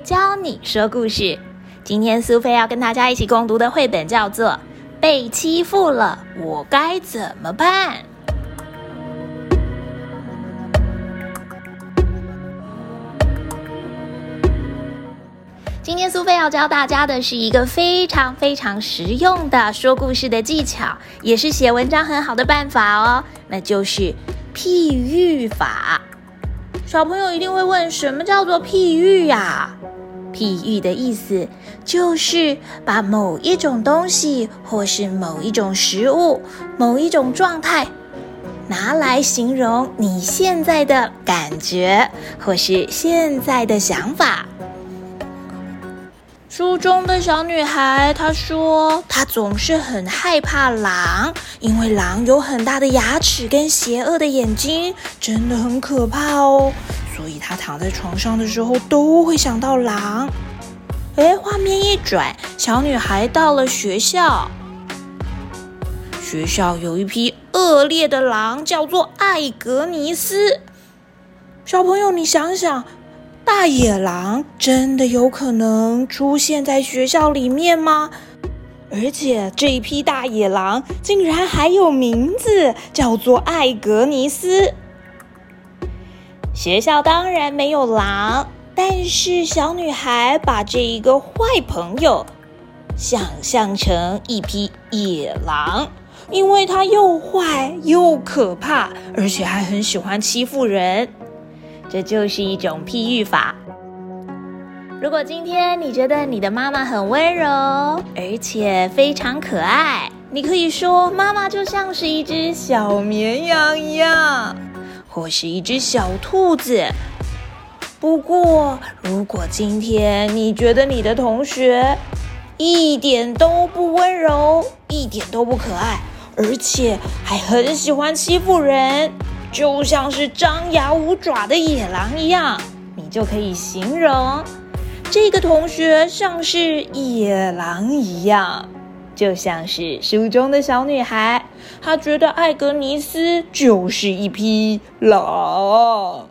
教你说故事。今天苏菲要跟大家一起共读的绘本叫做《被欺负了，我该怎么办》。今天苏菲要教大家的是一个非常非常实用的说故事的技巧，也是写文章很好的办法哦，那就是譬喻法。小朋友一定会问，什么叫做譬喻呀？譬喻的意思就是把某一种东西，或是某一种食物、某一种状态，拿来形容你现在的感觉，或是现在的想法。书中的小女孩她说，她总是很害怕狼，因为狼有很大的牙齿跟邪恶的眼睛，真的很可怕哦。所以她躺在床上的时候都会想到狼。哎，画面一转，小女孩到了学校，学校有一匹恶劣的狼，叫做艾格尼斯。小朋友，你想想。大野狼真的有可能出现在学校里面吗？而且这一批大野狼竟然还有名字，叫做艾格尼斯。学校当然没有狼，但是小女孩把这一个坏朋友想象成一匹野狼，因为它又坏又可怕，而且还很喜欢欺负人。这就是一种譬喻法。如果今天你觉得你的妈妈很温柔，而且非常可爱，你可以说妈妈就像是一只小绵羊一样，或是一只小兔子。不过，如果今天你觉得你的同学一点都不温柔，一点都不可爱，而且还很喜欢欺负人，就像是张牙舞爪的野狼一样，你就可以形容。这个同学像是野狼一样，就像是书中的小女孩。她觉得艾格尼斯就是一匹狼。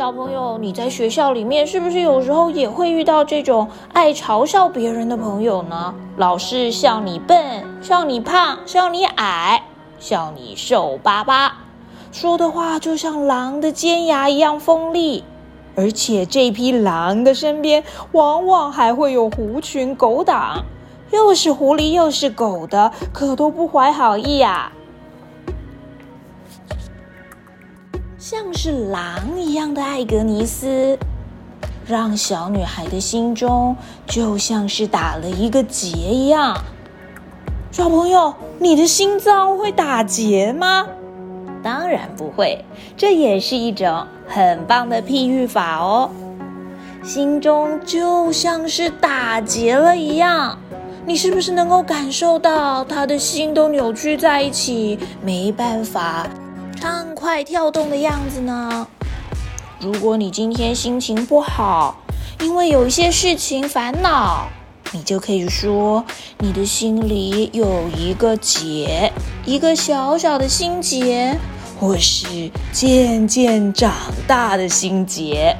小朋友，你在学校里面是不是有时候也会遇到这种爱嘲笑别人的朋友呢？老是笑你笨，笑你胖，笑你矮，笑你瘦巴巴。说的话就像狼的尖牙一样锋利，而且这匹狼的身边往往还会有狐群狗党，又是狐狸又是狗的，可都不怀好意呀。像是狼一样的艾格尼斯，让小女孩的心中就像是打了一个结一样。小朋友，你的心脏会打结吗？当然不会，这也是一种很棒的譬喻法哦。心中就像是打结了一样，你是不是能够感受到他的心都扭曲在一起，没办法畅快跳动的样子呢？如果你今天心情不好，因为有一些事情烦恼，你就可以说你的心里有一个结，一个小小的心结。或是渐渐长大的心结。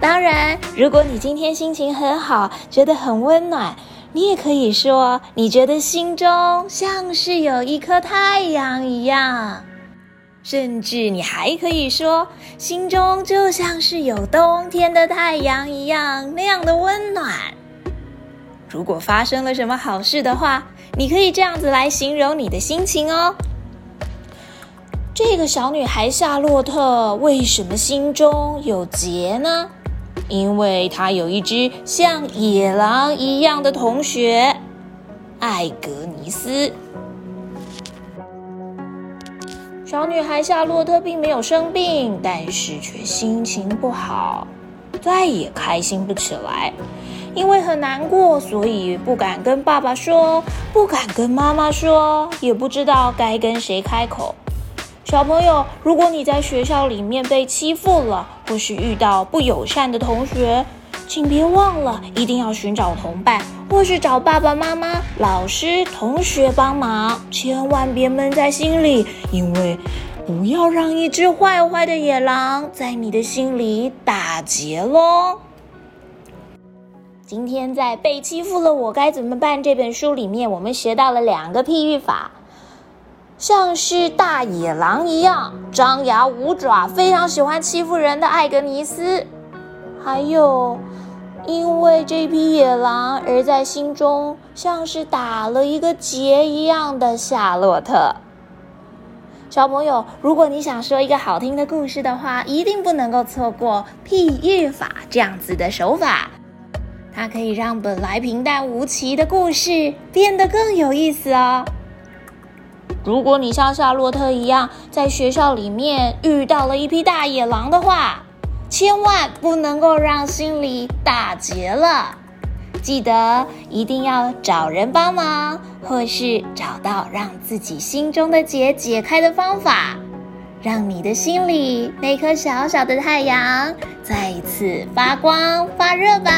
当然，如果你今天心情很好，觉得很温暖，你也可以说你觉得心中像是有一颗太阳一样。甚至你还可以说，心中就像是有冬天的太阳一样那样的温暖。如果发生了什么好事的话，你可以这样子来形容你的心情哦。这个小女孩夏洛特为什么心中有结呢？因为她有一只像野狼一样的同学，艾格尼斯。小女孩夏洛特并没有生病，但是却心情不好，再也开心不起来。因为很难过，所以不敢跟爸爸说，不敢跟妈妈说，也不知道该跟谁开口。小朋友，如果你在学校里面被欺负了，或是遇到不友善的同学，请别忘了一定要寻找同伴，或是找爸爸妈妈、老师、同学帮忙，千万别闷在心里，因为不要让一只坏坏的野狼在你的心里打结喽。今天在《被欺负了我该怎么办》这本书里面，我们学到了两个譬喻法，像是大野狼一样张牙舞爪，非常喜欢欺负人的艾格尼斯，还有因为这匹野狼而在心中像是打了一个结一样的夏洛特。小朋友，如果你想说一个好听的故事的话，一定不能够错过譬喻法这样子的手法。它可以让本来平淡无奇的故事变得更有意思哦。如果你像夏洛特一样在学校里面遇到了一匹大野狼的话，千万不能够让心里打结了。记得一定要找人帮忙，或是找到让自己心中的结解开的方法，让你的心里那颗小小的太阳再一次发光发热吧。